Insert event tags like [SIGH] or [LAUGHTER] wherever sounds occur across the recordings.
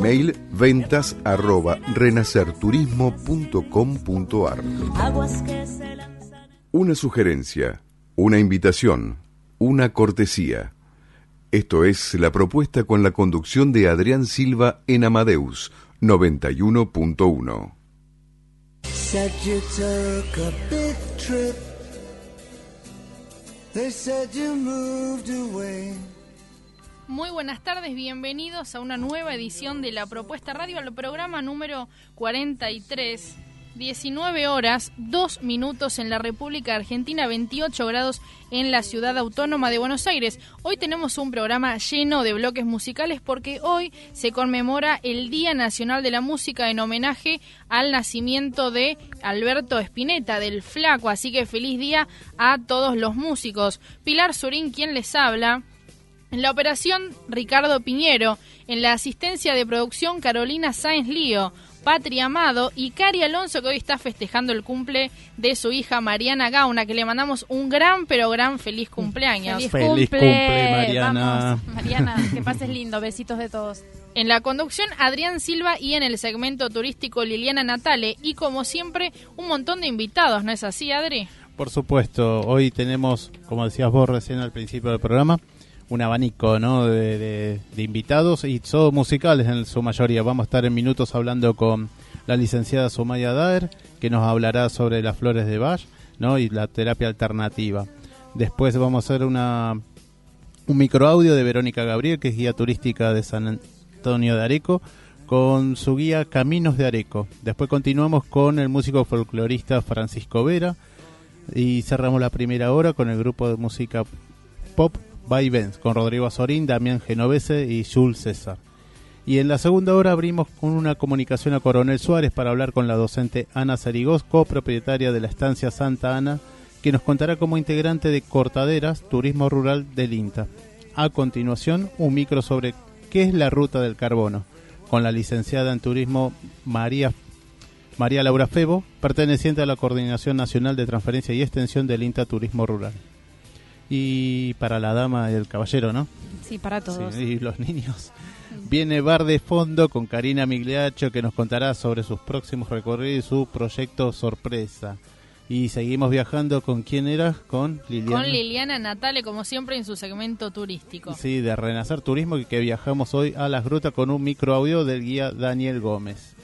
Email ventas arroba renacerturismo.com.ar Una sugerencia, una invitación, una cortesía. Esto es la propuesta con la conducción de Adrián Silva en Amadeus 91.1. Muy buenas tardes, bienvenidos a una nueva edición de la Propuesta Radio, al programa número 43. 19 horas, 2 minutos en la República Argentina, 28 grados en la ciudad autónoma de Buenos Aires. Hoy tenemos un programa lleno de bloques musicales porque hoy se conmemora el Día Nacional de la Música en homenaje al nacimiento de Alberto Spinetta, del Flaco. Así que feliz día a todos los músicos. Pilar Surín, quien les habla. En la operación, Ricardo Piñero. En la asistencia de producción, Carolina Sáenz Lío. Patria Amado y Cari Alonso, que hoy está festejando el cumple de su hija Mariana Gauna, que le mandamos un gran, pero gran feliz cumpleaños. Feliz, cumple, Mariana. [LAUGHS] Mariana, que pases lindo. Besitos de todos. En la conducción, Adrián Silva y en el segmento turístico, Liliana Natale. Y como siempre, un montón de invitados, ¿no es así, Adri? Por supuesto, hoy tenemos, como decías vos recién al principio del programa, un abanico ¿no? de, invitados y todos musicales en su mayoría. Vamos a estar en minutos hablando con la licenciada Sumaya Daer, que nos hablará sobre las flores de Bach ¿no? y la terapia alternativa. Después vamos a hacer una, un microaudio de Verónica Gabriel, que es guía turística de San Antonio de Areco, con su guía Caminos de Areco. Después continuamos con el músico folclorista Francisco Vera y cerramos la primera hora con el grupo de música pop By con Rodrigo Azorín, Damián Genovese y Jules César. Y en la segunda hora abrimos con una comunicación a Coronel Suárez para hablar con la docente Ana Sarigós, copropietaria de la estancia Santa Ana, que nos contará como integrante de Cortaderas, Turismo Rural del INTA. A continuación, un micro sobre qué es la ruta del carbono, con la licenciada en turismo María, María Laura Febo, perteneciente a la Coordinación Nacional de Transferencia y Extensión del INTA Turismo Rural y para la dama y el caballero, ¿no? Sí, para todos. y los niños. Viene Bar de Fondo con Karina Migliacho que nos contará sobre sus próximos recorridos y su proyecto sorpresa. Y seguimos viajando con quién era, con Liliana. Con Liliana Natale, como siempre, en su segmento turístico. Sí, de Renacer Turismo, que viajamos hoy a las grutas con un microaudio del guía Daniel Gómez.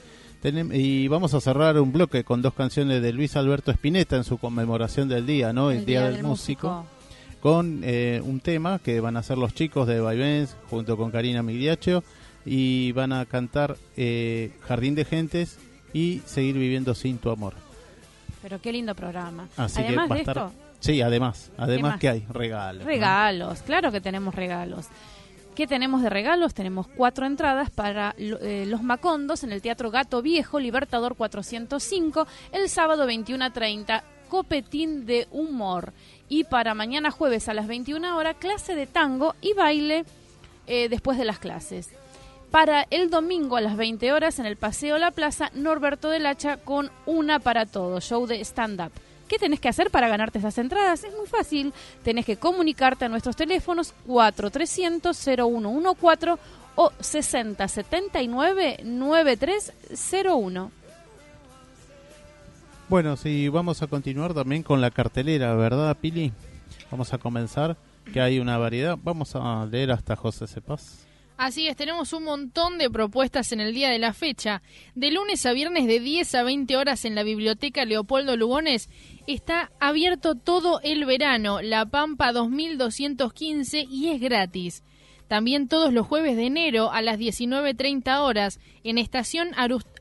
y vamos a cerrar un bloque con dos canciones de Luis Alberto Spinetta en su conmemoración del día, ¿no? El, Día, del, músico con eh, un tema que van a hacer los chicos de Vaivens junto con Karina Migliaccio y van a cantar eh, Jardín de Gentes y Seguir Viviendo Sin Tu Amor. Pero qué lindo programa. Así además que va a estar... Sí, además, además que hay regalos. Regalos, claro que tenemos regalos. ¿Qué tenemos de regalos? Tenemos cuatro entradas para eh, Los Macondos en el Teatro Gato Viejo, Libertador 405, el sábado 21 a 30, Copetín de Humor y para mañana jueves a las 21 horas clase de tango y baile eh, después de las clases. Para el domingo a las 20 horas en el Paseo La Plaza, Norberto del Hacha con Una para Todo, show de stand-up. ¿Qué tenés que hacer para ganarte esas entradas? Es muy fácil. Tenés que comunicarte a nuestros teléfonos 4300-0114 o 6079-9301. Bueno, sí, vamos a continuar también con la cartelera, ¿verdad, Pili? Vamos a comenzar, que hay una variedad. Vamos a leer hasta José Cepaz. Así es, tenemos un montón de propuestas en el día de la fecha. De lunes a viernes de 10 a 20 horas en la Biblioteca Leopoldo Lugones está abierto todo el verano, La Pampa 2215 y es gratis. También todos los jueves de enero a las 19.30 horas en Estación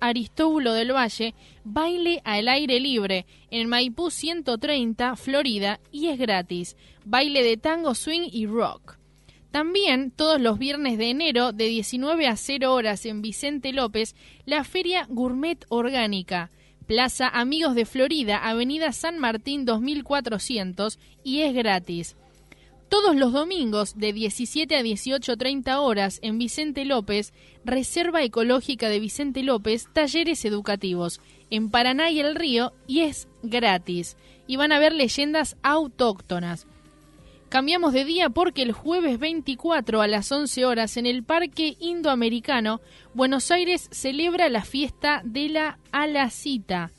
Aristóbulo del Valle, baile al aire libre en Maipú 130, Florida, y es gratis. Baile de tango, swing y rock. También todos los viernes de enero de 19 a 0 horas en Vicente López, la Feria Gourmet Orgánica. Plaza Amigos de Florida, Avenida San Martín 2400 y es gratis. Todos los domingos de 17 a 18.30 horas en Vicente López, Reserva Ecológica de Vicente López, talleres educativos en Paraná y el Río y es gratis. Y van a ver leyendas autóctonas. Cambiamos de día porque el jueves 24 a las 11 horas en el Parque Indoamericano, Buenos Aires celebra la fiesta de la Alacita.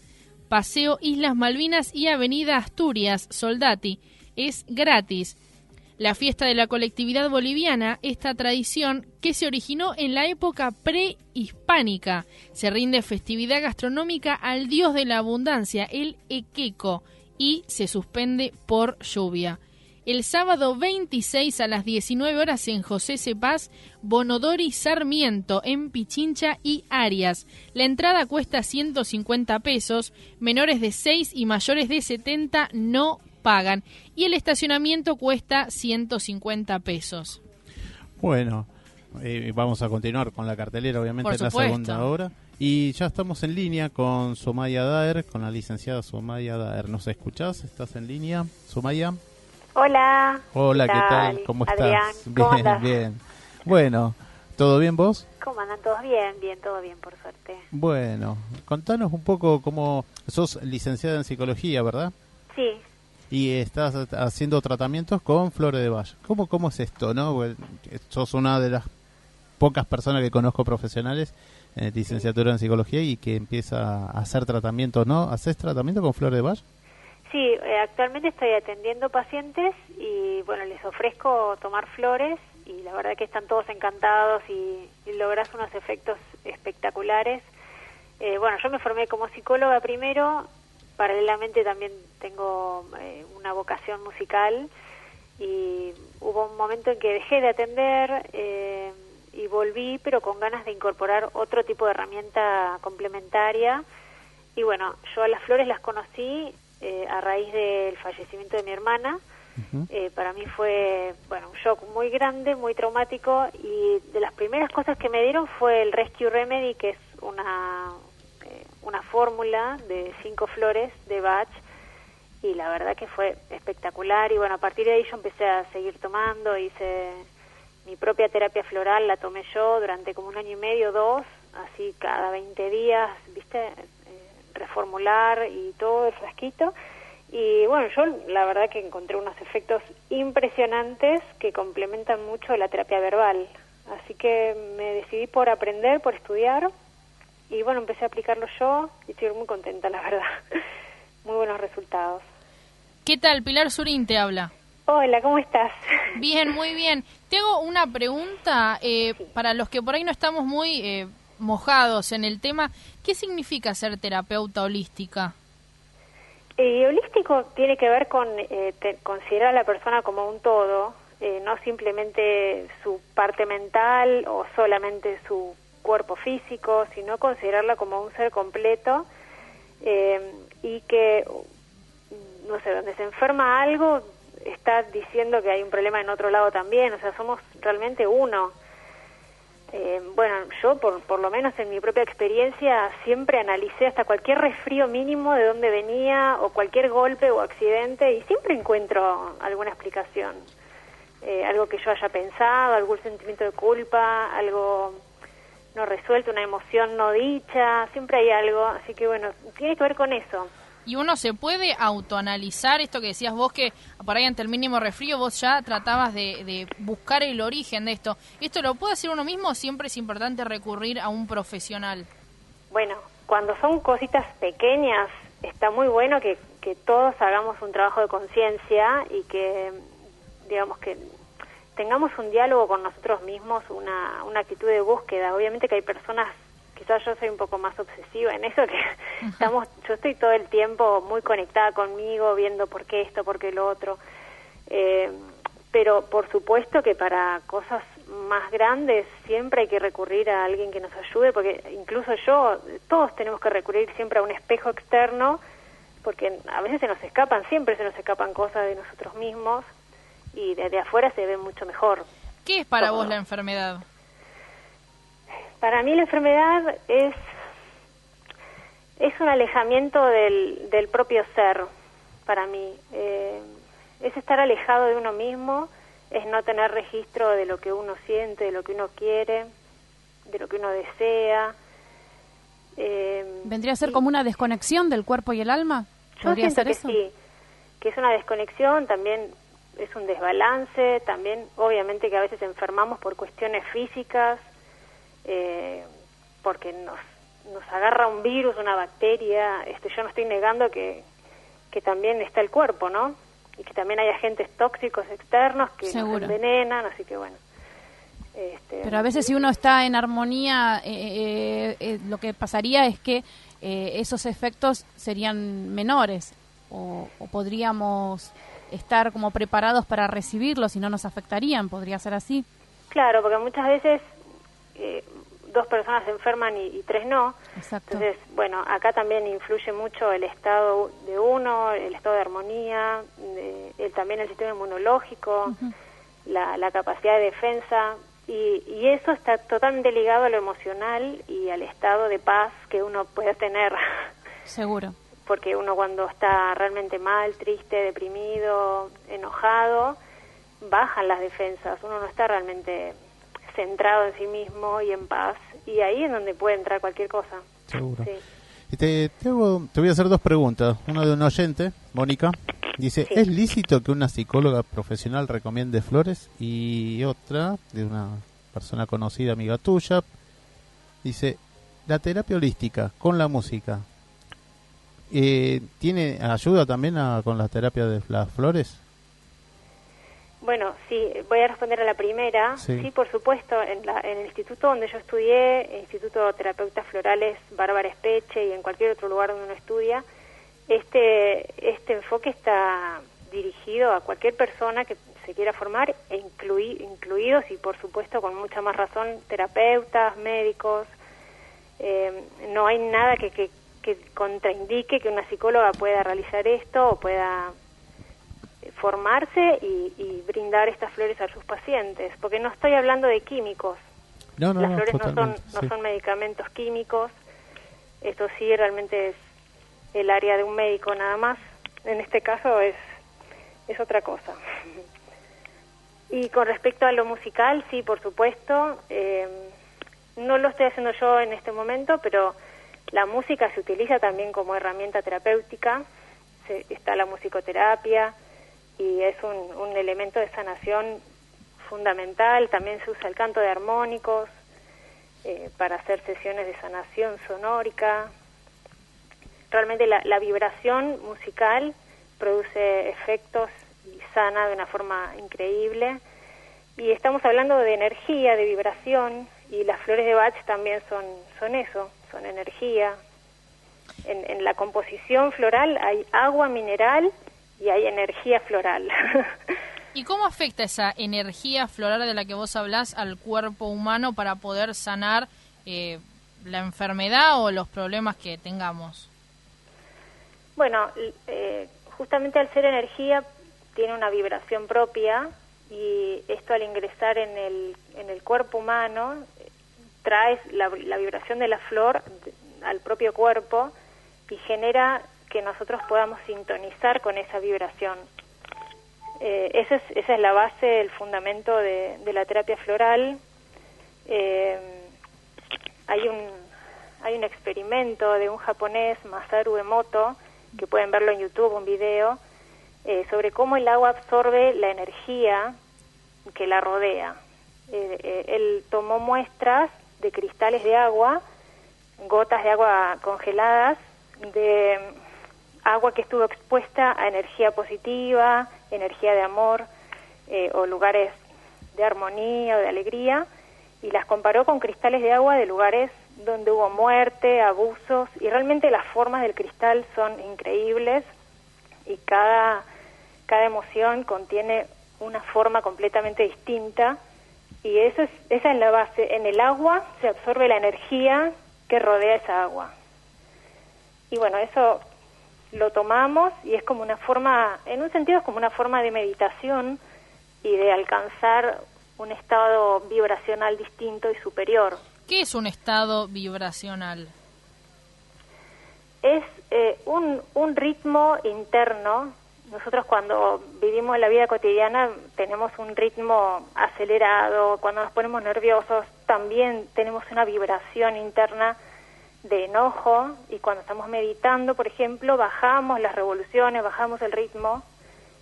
Paseo Islas Malvinas y Avenida Asturias, Soldati. Es gratis la fiesta de la colectividad boliviana, esta tradición que se originó en la época prehispánica. Se rinde festividad gastronómica al dios de la abundancia, el Equeco, y se suspende por lluvia. El sábado 26 a las 19 horas en José Cepaz, Bonodori Sarmiento en Pichincha y Arias. La entrada cuesta 150 pesos, menores de 6 y mayores de 70 no pagan y el estacionamiento cuesta 150 pesos. Bueno, eh, vamos a continuar con la cartelera, obviamente, en la segunda hora. Y ya estamos en línea con Somaya Daer, con la licenciada Somaya Daer. ¿Nos escuchás? ¿Estás en línea, Somaya? Hola. Hola, ¿qué tal? ¿Cómo estás? bien, bien. Bueno, ¿todo bien vos? ¿Cómo andan? ¿Todos bien? Bien, todo bien, por suerte. Bueno, contanos un poco cómo... Sos licenciada en psicología, ¿verdad? Sí, y estás haciendo tratamientos con Flores de Valle. ¿Cómo, ¿Cómo es esto? no Sos una de las pocas personas que conozco profesionales en licenciatura en psicología y que empieza a hacer tratamientos, ¿no? ¿Haces tratamiento con Flores de Valle? Sí, eh, actualmente estoy atendiendo pacientes y bueno, les ofrezco tomar flores y la verdad que están todos encantados y, logras unos efectos espectaculares. Eh, bueno, yo me formé como psicóloga primero paralelamente también tengo eh, una vocación musical y hubo un momento en que dejé de atender eh, y volví, pero con ganas de incorporar otro tipo de herramienta complementaria. Y bueno, yo a las flores las conocí eh, a raíz del fallecimiento de mi hermana. para mí fue bueno un shock muy grande, muy traumático y de las primeras cosas que me dieron fue el Rescue Remedy, que es una, una fórmula de cinco flores de Bach y la verdad que fue espectacular y bueno, a partir de ahí yo empecé a seguir tomando, hice mi propia terapia floral, la tomé yo durante como un año y medio, dos, así cada 20 días, viste, eh, reformular y todo el frasquito. Y bueno, yo la verdad que encontré unos efectos impresionantes que complementan mucho la terapia verbal. Así que me decidí por aprender, por estudiar y bueno, empecé a aplicarlo yo y estoy muy contenta, la verdad. [LAUGHS] muy buenos resultados. ¿Qué tal? Pilar Surín te habla. Hola, ¿cómo estás? [LAUGHS] Bien, muy bien. Tengo una pregunta eh, para los que por ahí no estamos muy eh, mojados en el tema. ¿Qué significa ser terapeuta holística? Eh, holístico tiene que ver con considerar a la persona como un todo, no simplemente su parte mental o solamente su cuerpo físico, sino considerarla como un ser completo eh, y que, no sé, donde se enferma algo, está diciendo que hay un problema en otro lado también, o sea, somos realmente uno. Eh, bueno, yo por, por lo menos en mi propia experiencia siempre analicé hasta cualquier resfrío mínimo de dónde venía o cualquier golpe o accidente y siempre encuentro alguna explicación. Eh, algo que yo haya pensado, algún sentimiento de culpa, algo no resuelto, una emoción no dicha, siempre hay algo, así que bueno, tiene que ver con eso. Y uno se puede autoanalizar, esto que decías vos, que por ahí ante el mínimo resfrío vos ya tratabas de, de buscar el origen de esto. ¿Esto lo puede hacer uno mismo o siempre es importante recurrir a un profesional? Bueno, cuando son cositas pequeñas, está muy bueno que, que todos hagamos un trabajo de conciencia y que, digamos, que tengamos un diálogo con nosotros mismos, una, una actitud de búsqueda. Obviamente que hay personas, quizás yo soy un poco más obsesiva en eso, que estamos, yo estoy todo el tiempo muy conectada conmigo, viendo por qué esto, por qué lo otro. Eh, pero por supuesto que para cosas más grandes siempre hay que recurrir a alguien que nos ayude, porque incluso yo, todos tenemos que recurrir siempre a un espejo externo, porque a veces se nos escapan, siempre se nos escapan cosas de nosotros mismos y desde afuera se ve mucho mejor. ¿Qué es para vos la enfermedad? Para mí la enfermedad es es un alejamiento del, del propio ser, para mí. Eh, es estar alejado de uno mismo, es no tener registro de lo que uno siente, de lo que uno quiere, de lo que uno desea. Eh, ¿Vendría a ser y- como una desconexión del cuerpo y el alma? Yo ¿Podría siento ser que eso? sí, que es una desconexión, también es un desbalance, también obviamente que a veces enfermamos por cuestiones físicas, eh, porque nos, nos agarra un virus, una bacteria, este, yo no estoy negando que, que también está el cuerpo, ¿no? Y que también hay agentes tóxicos externos que Seguro. nos envenenan, así que bueno. Este, Pero a veces si uno está en armonía, eh, eh, eh, lo que pasaría es que eh, esos efectos serían menores o, o podríamos estar como preparados para recibirlos y no nos afectarían. ¿Podría ser así? Claro, porque muchas veces eh, dos personas se enferman y, y tres no. Exacto. Entonces, bueno, acá también influye mucho el estado de uno, el estado de armonía, de- el, también el sistema inmunológico, la, la capacidad de defensa. Y, y eso está totalmente ligado a lo emocional y al estado de paz que uno puede tener. [LAUGHS] Seguro. Porque uno cuando está realmente mal, triste, deprimido, enojado, bajan las defensas. Uno no está realmente centrado en sí mismo y en paz. Y ahí es donde puede entrar cualquier cosa. Seguro. Sí. Y te, te, hago- te voy a hacer dos preguntas. Una de un oyente, Mónica. Dice, Sí. ¿es lícito que una psicóloga profesional recomiende flores? Y otra, de una persona conocida, amiga tuya, dice, la terapia holística con la música, eh, ¿tiene ayuda también a- con la terapia de las flores? Bueno, sí, voy a responder a la primera. Sí. Sí, por supuesto, en, la- en el instituto donde yo estudié, el Instituto de Terapeutas Florales Bárbara Espeche y en cualquier otro lugar donde uno estudia, este, este enfoque está dirigido a cualquier persona que se quiera formar, e inclui- incluidos y por supuesto con mucha más razón terapeutas, médicos. Eh, no hay nada que, que, que contraindique que una psicóloga pueda realizar esto o pueda formarse y, y brindar estas flores a sus pacientes, porque no estoy hablando de químicos. No, no, Las flores no son, no sí. son medicamentos químicos. Esto sí realmente es el área de un médico nada más. En este caso es, es otra cosa. Y con respecto a lo musical, sí, por supuesto. eh, no lo estoy haciendo yo en este momento, pero la música se utiliza también como herramienta terapéutica. Se- está la musicoterapia y es un, elemento de sanación fundamental. También se usa el canto de armónicos eh, para hacer sesiones de sanación sonórica. Realmente la, vibración musical produce efectos y sana de una forma increíble. Y estamos hablando de energía, de vibración, y las flores de Bach también son eso, son energía. En, en la composición floral hay agua mineral y hay energía floral. [LAUGHS] ¿Y cómo afecta esa energía floral de la que vos hablás al cuerpo humano para poder sanar eh, la enfermedad o los problemas que tengamos? Bueno, eh, justamente al ser energía tiene una vibración propia y esto al ingresar en el, en el cuerpo humano trae la, la vibración de la flor al propio cuerpo y genera que nosotros podamos sintonizar con esa vibración. Eh, esa, es, esa es la base, el fundamento de, la terapia floral. Eh, hay un hay un experimento de un japonés, Masaru Emoto, que pueden verlo en YouTube, un video, eh, sobre cómo el agua absorbe la energía que la rodea. Eh, él tomó muestras de cristales de agua, gotas de agua congeladas, de agua que estuvo expuesta a energía positiva, energía de amor o lugares de armonía o de alegría, y las comparó con cristales de agua de lugares donde hubo muerte, abusos, y realmente las formas del cristal son increíbles y cada, cada emoción contiene una forma completamente distinta y eso es, esa es la base. En el agua se absorbe la energía que rodea esa agua. Y bueno, eso lo tomamos y es como una forma, en un sentido es como una forma de meditación y de alcanzar un estado vibracional distinto y superior. ¿Qué es un estado vibracional? Es eh, un, un ritmo interno. Nosotros cuando vivimos la vida cotidiana tenemos un ritmo acelerado, cuando nos ponemos nerviosos también tenemos una vibración interna de enojo y cuando estamos meditando, por ejemplo, bajamos las revoluciones, bajamos el ritmo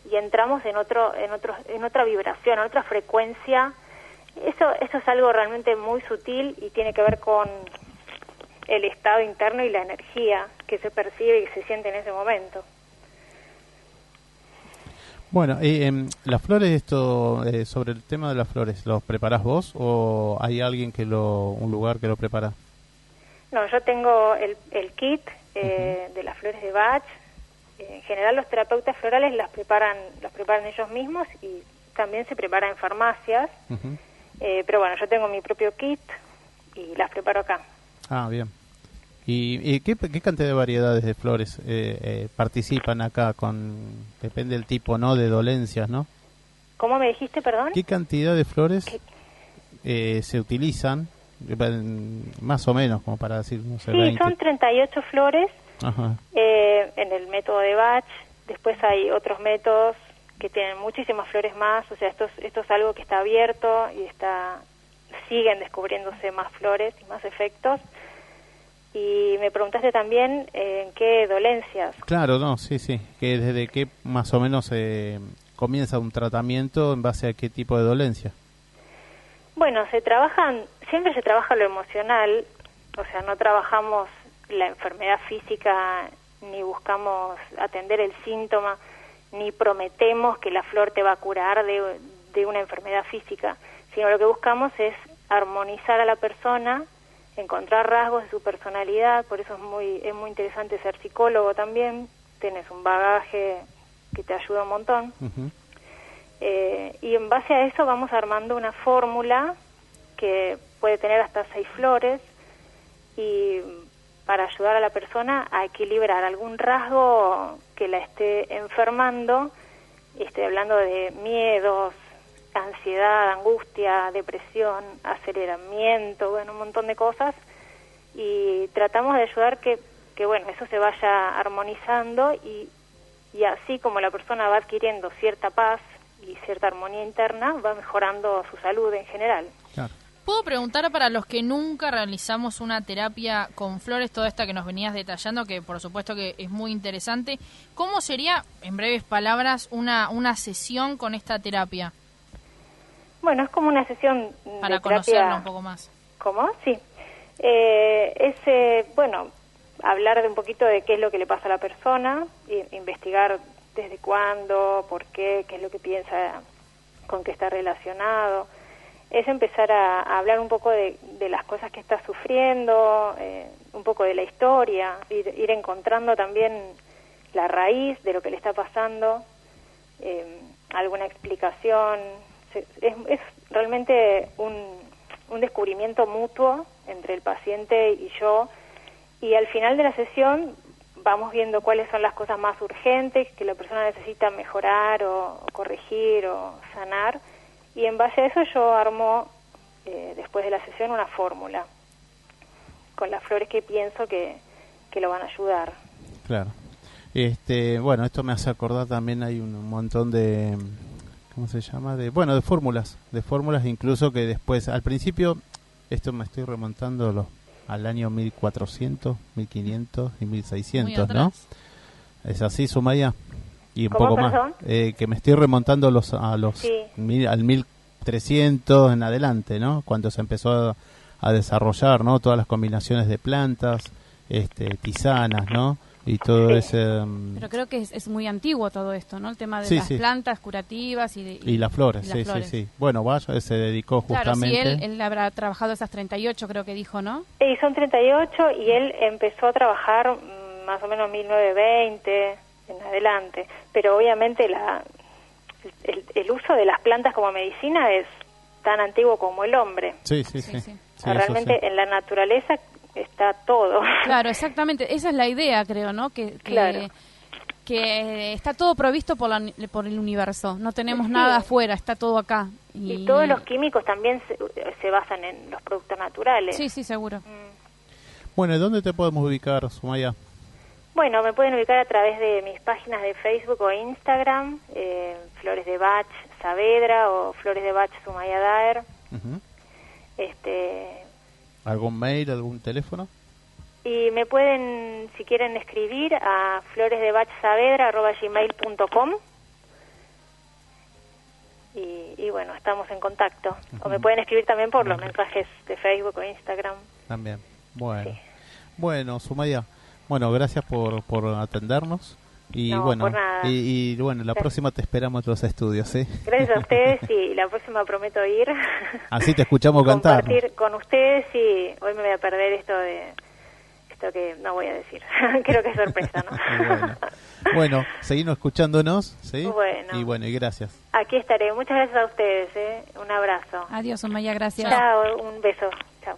y entramos en otro en otro en otra vibración, en otra frecuencia. Eso eso es algo realmente muy sutil y tiene que ver con el estado interno y la energía que se percibe y se siente en ese momento. Bueno, eh, las flores, esto, eh, sobre el tema de las flores, ¿los preparás vos o hay alguien que lo, un lugar que lo prepara? No, yo tengo el, el kit eh, de las flores de Bach, en general los terapeutas florales las preparan, las preparan ellos mismos y también se prepara en farmacias. Eh, pero bueno, yo tengo mi propio kit y las preparo acá. Ah, bien. ¿Y, qué, cantidad de variedades de flores eh, eh, participan acá? con Depende del tipo, ¿no? De dolencias, ¿no? ¿Cómo me dijiste, perdón? ¿Qué cantidad de flores se utilizan? Más o menos, como para decir, no sé, Sí, son 38 flores eh, en el método de Bach. Después hay otros métodos que tienen muchísimas flores más, o sea, esto es, esto es algo que está abierto y está siguen descubriéndose más flores y más efectos. Y me preguntaste también eh, en qué dolencias. Claro, no, sí, sí, que desde qué más o menos eh, comienza un tratamiento en base a qué tipo de dolencia. Bueno, se trabajan, siempre se trabaja lo emocional, o sea, no trabajamos la enfermedad física ni buscamos atender el síntoma, ni prometemos que la flor te va a curar de, de una enfermedad física, sino lo que buscamos es armonizar a la persona, encontrar rasgos de su personalidad, por eso es muy, es muy interesante ser psicólogo también, tienes un bagaje que te ayuda un montón. Eh, y en base a eso vamos armando una fórmula que puede tener hasta seis flores y para ayudar a la persona a equilibrar algún rasgo que la esté enfermando. Estoy hablando de miedos, ansiedad, angustia, depresión, aceleramiento, bueno, un montón de cosas. Y tratamos de ayudar que, que bueno, eso se vaya armonizando y, y así como la persona va adquiriendo cierta paz y cierta armonía interna, va mejorando su salud en general. Claro. ¿Puedo preguntar para los que nunca realizamos una terapia con flores, toda esta que nos venías detallando, que por supuesto que es muy interesante, ¿cómo sería, en breves palabras, una, una sesión con esta terapia? Bueno, es como una sesión para de conocerlo un poco más. ¿Cómo? Sí. Eh, es, eh, bueno, hablar de un poquito de qué es lo que le pasa a la persona, investigar desde cuándo, por qué, qué es lo que piensa, con qué está relacionado es empezar a, hablar un poco de, las cosas que está sufriendo, eh, un poco de la historia, ir, encontrando también la raíz de lo que le está pasando, eh, alguna explicación. Es, realmente un, un descubrimiento mutuo entre el paciente y yo y al final de la sesión vamos viendo cuáles son las cosas más urgentes que la persona necesita mejorar o corregir o sanar y en base a eso yo armo, eh, después de la sesión, una fórmula con las flores que pienso que, que lo van a ayudar. Claro. Este, bueno, esto me hace acordar también hay un montón de ¿cómo se llama? De bueno, de fórmulas, de fórmulas incluso que después al principio esto me estoy remontando al año 1400, 1500 y 1600, ¿no? ¿Es así, Sumaya? Y un ¿Cómo, poco perdón? más. Eh, que me estoy remontando los, a los Sí. mil- al 1300 en adelante, ¿no? Cuando se empezó a, a desarrollar, ¿no? Todas las combinaciones de plantas, este, tisanas, ¿no? Y todo Sí. ese... mm, Pero creo que es, es muy antiguo todo esto, ¿no? El tema de Sí, las sí. plantas curativas y de... y las flores, y las sí, flores. sí, sí. Bueno, vaya, se dedicó Claro, sí, justamente... él, él habrá trabajado esas 38, creo que dijo, ¿no? Y son 38 y él empezó a trabajar mm, más o menos 1920 en adelante. Pero obviamente la, el, el uso de las plantas como medicina es tan antiguo como el hombre. Sí, sí, sí. Sí, sí. Sí, O sea, eso realmente sí. en la naturaleza está todo. Claro, exactamente. Esa es la idea, creo, ¿no? Que, que, Claro. que está todo provisto por, la, por el universo. No tenemos Sí. nada afuera, está todo acá. Y todos los químicos también se, se basan en los productos naturales. Sí, sí, seguro. Mm. Bueno, ¿y dónde te podemos ubicar, Sumaya? Bueno, me pueden ubicar a través de mis páginas de Facebook o Instagram, eh, Flores de Bach Saavedra o Flores de Bach Sumaya Daer. Este, ¿Algún mail, algún teléfono? y me pueden, si quieren, escribir a floresdebachsaavedra.gmail.com y, y bueno, estamos en contacto. O me pueden escribir también por los mensajes de Facebook o Instagram. También. Bueno. Sí. Bueno, Sumaya. Bueno, gracias por, por atendernos. Y No, bueno, por nada. y, y, bueno, la Gracias. próxima te esperamos en los estudios, ¿sí? Gracias a ustedes [LAUGHS] y la próxima prometo ir. Así te escuchamos [LAUGHS] cantar. compartir con ustedes y hoy me voy a perder esto de esto que no voy a decir. [LAUGHS] Creo que es sorpresa, ¿no? Bueno, bueno, seguimos escuchándonos, ¿sí? Bueno. Y bueno, y gracias. Aquí estaré. Muchas gracias a ustedes. ¿eh? Un abrazo. Adiós, Maya, gracias. Chao, un beso. Chao.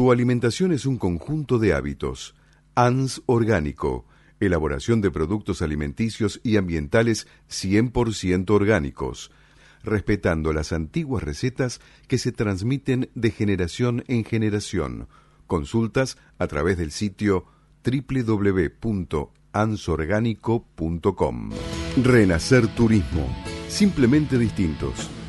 Tu alimentación es un conjunto de hábitos. ANS Orgánico. Elaboración de productos alimenticios y ambientales 100% orgánicos. Respetando las antiguas recetas que se transmiten de generación en generación. Consultas a través del sitio www.ansorgánico.com. Renacer Turismo. Simplemente distintos.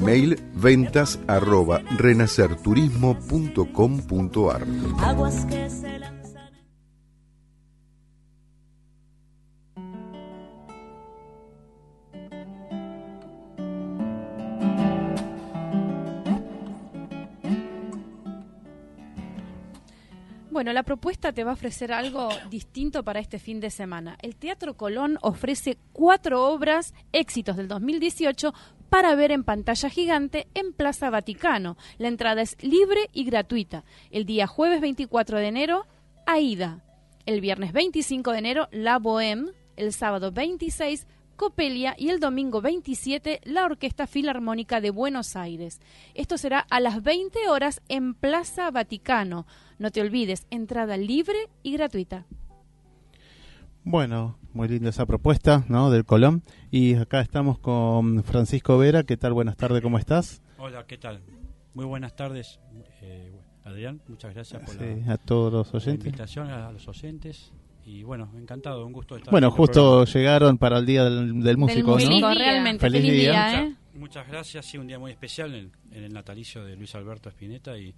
Email ventas arroba renacerturismo.com.ar Bueno, la propuesta te va a ofrecer algo distinto para este fin de semana. El Teatro Colón ofrece cuatro obras, éxitos del 2018, para ver en pantalla gigante en Plaza Vaticano. La entrada es libre y gratuita. El día jueves 24 de enero, Aida. El viernes 25 de enero, La Bohème. El sábado 26, Copelia y el domingo 27 la Orquesta Filarmónica de Buenos Aires. Esto será a las 20 horas en Plaza Vaticano. No te olvides, entrada libre y gratuita. Bueno, muy linda esa propuesta, ¿no? Del Colón. Y acá estamos con Francisco Vera. ¿Qué tal? Buenas tardes, ¿cómo estás? Hola, ¿qué tal? Muy buenas tardes, eh, Adrián. Muchas gracias por Sí, la, a todos los la invitación a los oyentes. Y bueno, encantado, un gusto estar Bueno, en el justo llegaron para el Día del, del Músico, Del ¿no? músico, Feliz día. realmente. Feliz Feliz, día. día, ¿eh? Muchas, muchas gracias, sí, un día muy especial en, en el natalicio de Luis Alberto Spinetta y,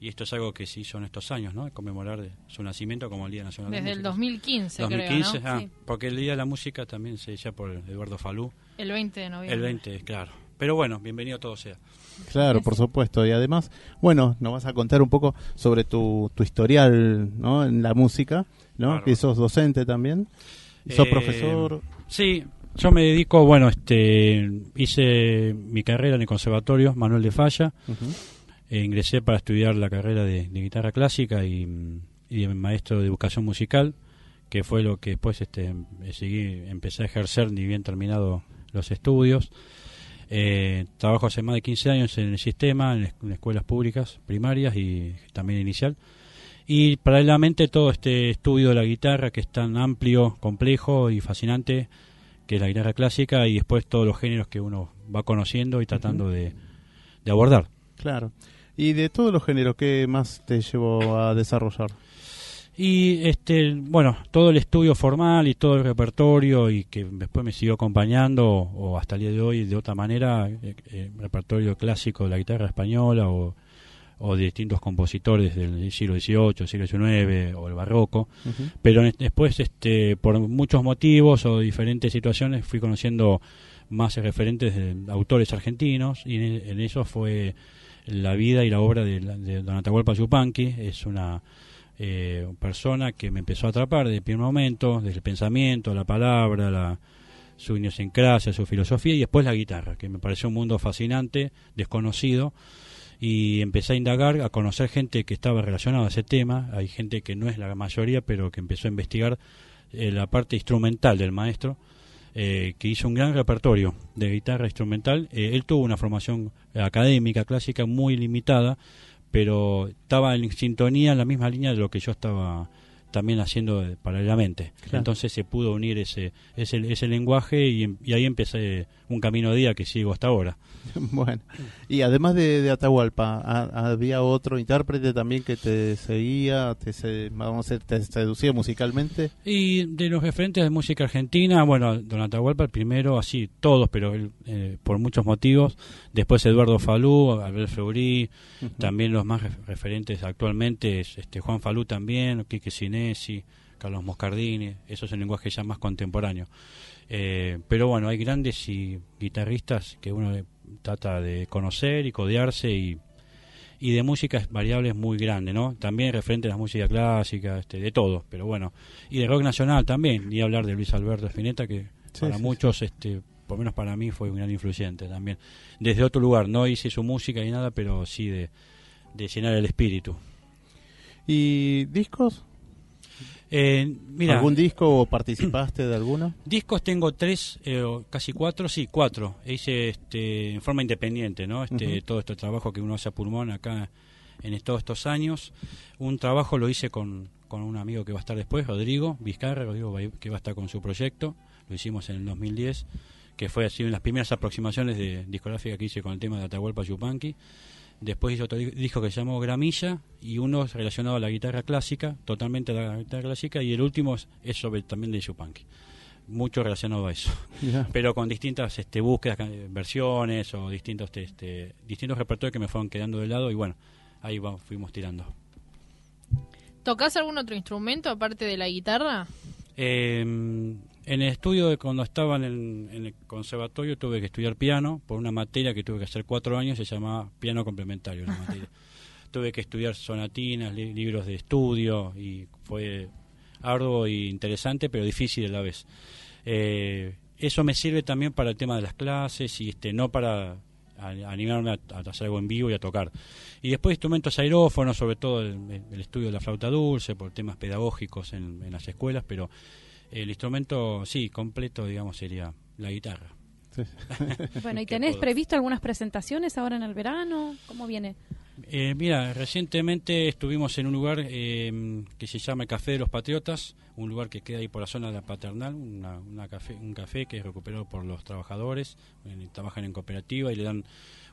y esto es algo que se hizo en estos años, ¿no? Conmemorar su nacimiento como el Día Nacional Desde de el Música. 2015, 2015, creo, ¿no? ah, Sí. porque el Día de la Música también se decía por Eduardo Falú, El 20 de noviembre. el 20, claro. Pero bueno, bienvenido todo sea. Claro, por supuesto. Y además, bueno, nos vas a contar un poco sobre tu, tu historial ¿no? en la música, ¿no? Que sos docente también. Sos Eh, profesor. Sí, yo me dedico, bueno, este, hice mi carrera en el Conservatorio Manuel de Falla, e ingresé para estudiar la carrera de, de guitarra clásica y, y de maestro de educación musical, que fue lo que después este, seguí, empecé a ejercer ni bien terminado los estudios. Eh, trabajo hace más de 15 años en el sistema, en, es- en escuelas públicas primarias y también inicial. Y paralelamente todo este estudio de la guitarra que es tan amplio, complejo y fascinante, que es la guitarra clásica, y después todos los géneros que uno va conociendo y tratando de, de abordar. Claro. Y de todos los géneros, ¿qué más te llevó a desarrollar? Y este, bueno, todo el estudio formal y todo el repertorio y que después me siguió acompañando o hasta el día de hoy de otra manera, eh, eh, repertorio clásico de la guitarra española o, o de distintos compositores del siglo XVIII, siglo XIX o el barroco. Ujú. Pero en- después, este, por muchos motivos o diferentes situaciones, fui conociendo más referentes de autores argentinos y en, en eso fue la vida y la obra de, de Don Atahualpa Yupanqui. Es una eh, persona que me empezó a atrapar desde el primer momento, desde el pensamiento, la palabra, la, su idiosincrasia, su filosofía y después la guitarra, que me pareció un mundo fascinante, desconocido y empecé a indagar, a conocer gente que estaba relacionada a ese tema. Hay gente que no es la mayoría, pero que empezó a investigar eh, la parte instrumental del maestro, eh, que hizo un gran repertorio de guitarra instrumental. Eh, él tuvo una formación académica, clásica, muy limitada, pero estaba en sintonía, en la misma línea de lo que yo estaba también haciendo eh, paralelamente. Claro. Entonces se pudo unir ese, ese, ese lenguaje y, y ahí empecé un camino de día que sigo hasta ahora. [LAUGHS] bueno. Y además de, de Atahualpa, ¿ha- ¿había otro intérprete también que te seguía, te, se- vamos a decir, te seducía musicalmente? Y de los referentes de música argentina, bueno, Don Atahualpa el primero, así, todos, pero él, eh, por muchos motivos. Después Eduardo Falú, Abel Ujú. también los más ref- referentes actualmente es este Juan Falú también, Quique Sinesi, Carlos Moscardini, eso es el lenguaje ya más contemporáneo. Eh, pero bueno, hay grandes y guitarristas que uno trata de conocer y codearse y, y de músicas variables muy grandes, ¿no? También referente a la música clásica, este, de todo, pero bueno. Y de rock nacional también, ni hablar de Luis Alberto Spinetta, que Sí, para sí, muchos, este por lo menos para mí, fue un gran influyente también. Desde otro lugar, no hice su música ni nada, pero sí de, de llenar el espíritu. ¿Y discos? Eh, mira, ¿Algún disco o participaste de alguno? Discos tengo tres, eh, casi cuatro, sí, cuatro. Hice este, en forma independiente, ¿no? Este. Todo este trabajo que uno hace a pulmón acá en todos estos años. Un trabajo lo hice con, con un amigo que va a estar después, Rodrigo Vizcarra, Rodrigo que va a estar con su proyecto. Lo hicimos en el 2010, que fue así en las primeras aproximaciones de discográfica que hice con el tema de Atahualpa Yupanqui. Después hizo otro di- disco que se llamó Gramilla y uno es relacionado a la guitarra clásica, totalmente a la guitarra clásica, y el último es, sobre también de Yupanqui. Mucho relacionado a eso, [LAUGHS] pero con distintas este, búsquedas, versiones o distintos este, distintos repertorios que me fueron quedando de lado y bueno, ahí va- fuimos tirando. ¿Tocás algún otro instrumento aparte de la guitarra? Eh, en el estudio de cuando estaba en el, en el conservatorio tuve que estudiar piano por una materia que tuve que hacer cuatro años, se llamaba piano complementario. la materia. [LAUGHS] tuve que estudiar sonatinas, li- libros de estudio y fue arduo y interesante, pero difícil a la vez. Eh, eso me sirve también para el tema de las clases y este no para a- animarme a, a hacer algo en vivo y a tocar. Y después instrumentos aerófonos, sobre todo el, el estudio de la flauta dulce, por temas pedagógicos en, en las escuelas, pero el instrumento, sí, completo, digamos, sería la guitarra. Sí. [LAUGHS] Bueno, ¿y ¿Qué tenés previsto algunas presentaciones ahora en el verano? ¿Cómo viene? Eh, mira, recientemente estuvimos en un lugar eh, que se llama el Café de los Patriotas, un lugar que queda ahí por la zona de la Paternal, una, una café, un café que es recuperado por los trabajadores, eh, trabajan en cooperativa y le dan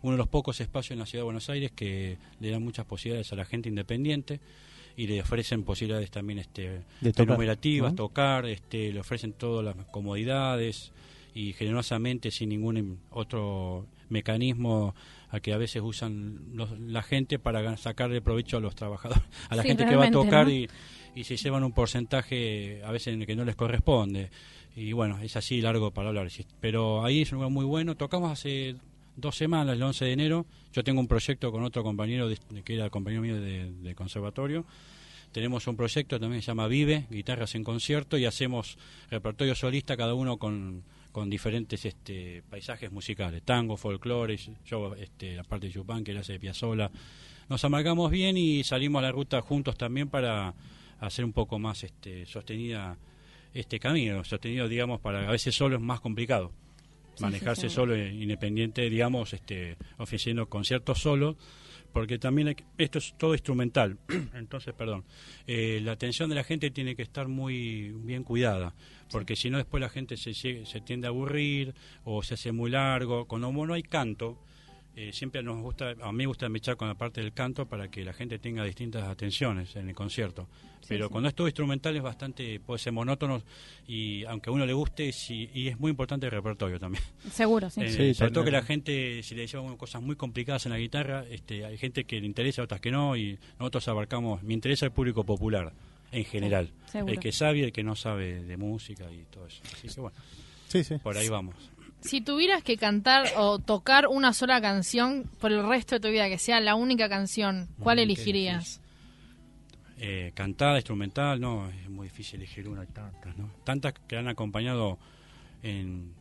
uno de los pocos espacios en la ciudad de Buenos Aires que le dan muchas posibilidades a la gente independiente y le ofrecen posibilidades también este De tocar, enumerativas, tocar, este, le ofrecen todas las comodidades y generosamente sin ningún em- otro mecanismo a que a veces usan los- la gente para gan- sacarle provecho a los trabajadores, a la Sí, gente que va a tocar ¿no? y, y se llevan un porcentaje a veces en el que no les corresponde. Y bueno, es así largo para hablar. Pero ahí es un lugar muy bueno. Tocamos hace dos semanas, el 11 de enero, yo tengo un proyecto con otro compañero de- que era compañero mío de, conservatorio. Tenemos un proyecto también que se llama Vive, guitarras en concierto, y hacemos repertorio solista cada uno con, con diferentes este, paisajes musicales, tango, folclore, yo este, la parte de Chupán que él hace de Piazzolla. Nos amargamos bien y salimos a la ruta juntos también para hacer un poco más este, sostenida este camino, sostenido digamos para a veces solo es más complicado manejarse sí, solo independiente digamos este ofreciendo conciertos solos porque también hay esto es todo instrumental. [CLEARS THROAT] Entonces perdón eh, la atención de la gente tiene que estar muy bien cuidada porque si no después la gente se, se tiende a aburrir o se hace muy largo. Cuando no hay canto eh, siempre nos gusta, a mí me gusta mechar con la parte del canto para que la gente tenga distintas atenciones en el concierto. Pero sí. cuando es todo instrumental es bastante, puede ser monótono y aunque a uno le guste, sí, y es muy importante el repertorio también. Seguro, sí. Eh, Sí, sobre todo que la gente, si le decimos cosas muy complicadas en la guitarra, este, hay gente que le interesa, otras que no, y nosotros abarcamos, me interesa el público popular en general, el que sabe y el que no sabe de música y todo eso. Así que bueno, Sí, sí. por ahí vamos. Si tuvieras que cantar o tocar una sola canción por el resto de tu vida, que sea la única canción, ¿cuál Mm, elegirías? Eh, cantada, instrumental, no, es muy difícil elegir una, tantas, ¿no? Tantas que han acompañado en,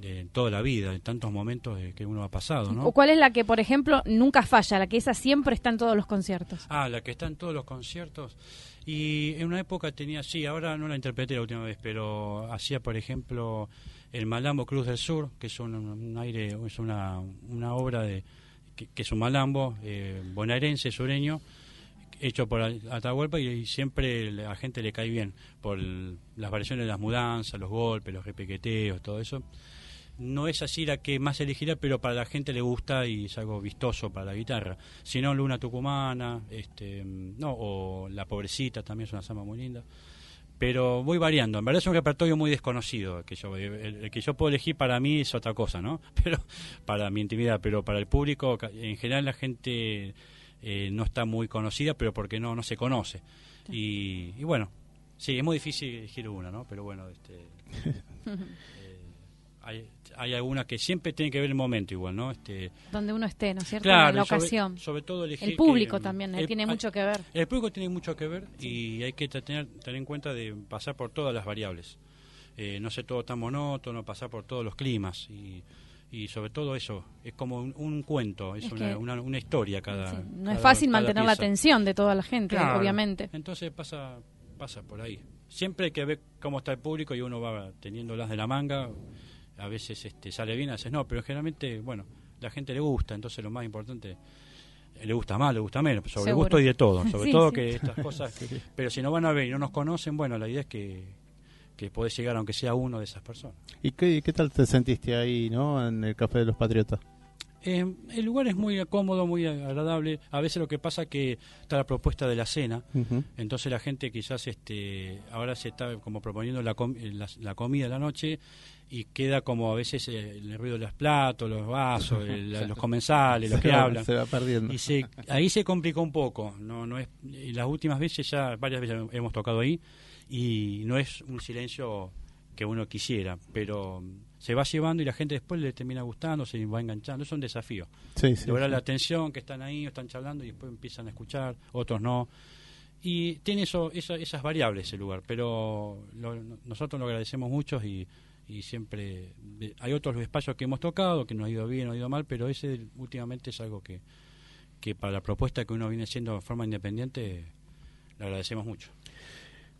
de- en toda la vida, en tantos momentos eh, que uno ha pasado, ¿no? ¿O cuál es la que, por ejemplo, nunca falla, la que esa siempre está en todos los conciertos? Ah, la que está en todos los conciertos. Y en una época tenía, sí, ahora no la interpreté la última vez, pero hacía, por ejemplo, el Malambo Cruz del Sur, que es un, aire, es una, obra de que, es un malambo eh, bonaerense, sureño, hecho por Atahualpa y, y siempre la gente le cae bien por las variaciones de las mudanzas, los golpes, los repequeteos, todo eso. No es así la que más elegirá, pero para la gente le gusta y es algo vistoso para la guitarra. Si no, Luna Tucumana, este, no, o La Pobrecita también es una samba muy linda. Pero voy variando. En verdad es un repertorio muy desconocido. Que yo, el, el que yo puedo elegir para mí es otra cosa, ¿no? [LAUGHS] Pero para mi intimidad, pero para el público, en general la gente eh, no está muy conocida, pero porque no, no se conoce. Y, y bueno, sí, es muy difícil elegir una, ¿no? Pero bueno, este, [LAUGHS] eh, hay, hay algunas que siempre tienen que ver el momento igual, ¿no? Este, Donde uno esté, ¿no es cierto? claro, la sobre- ocasión. Sobre, todo elegir el público que, también, el- tiene mucho que ver. el público tiene mucho que ver y hay que tener, tener en cuenta de pasar por todas las variables. Eh, no ser todo tan monótono, pasar por todos los climas y, y sobre todo eso, es como un, un cuento, es, Es una, una, una historia cada... Sí, No cada- es fácil mantener la atención de toda la gente, Claro. obviamente. Entonces pasa, pasa por ahí. Siempre hay que ver cómo está el público y uno va teniendo las de la manga. A veces este, sale bien, a veces no, pero generalmente, bueno, la gente le gusta, entonces lo más importante, le gusta más, le gusta menos, sobre Seguro. gusto y de todo, [LAUGHS] sobre Sí, todo sí. que estas cosas, [LAUGHS] pero si no van a ver y no nos conocen, bueno, la idea es que, que podés llegar aunque sea uno de esas personas. ¿Y qué, qué tal te sentiste ahí, no? En el Café de los Patriotas. Eh, el lugar es muy cómodo, muy agradable. A veces lo que pasa es que está la propuesta de la cena. Entonces la gente quizás este ahora se está como proponiendo la, com- la, la comida de la noche y queda como a veces eh, el ruido de los platos, los vasos, el- [LAUGHS] los comensales, los que va- hablan. Se va perdiendo. Y se, ahí se complicó un poco. No, no es, y las últimas veces ya, varias veces hemos tocado ahí y no es un silencio que uno quisiera, pero se va llevando y la gente después le termina gustando, se va enganchando. Es un desafío Sí, sí, lograr sí. la atención, que están ahí, están charlando y después empiezan a escuchar, otros no. Y tiene eso, esa- esas variables el lugar, pero lo- nosotros lo agradecemos mucho y, y siempre de- hay otros espacios que hemos tocado, que nos ha ido bien o ha ido mal, pero ese últimamente es algo que, que para la propuesta que uno viene haciendo de forma independiente, le agradecemos mucho.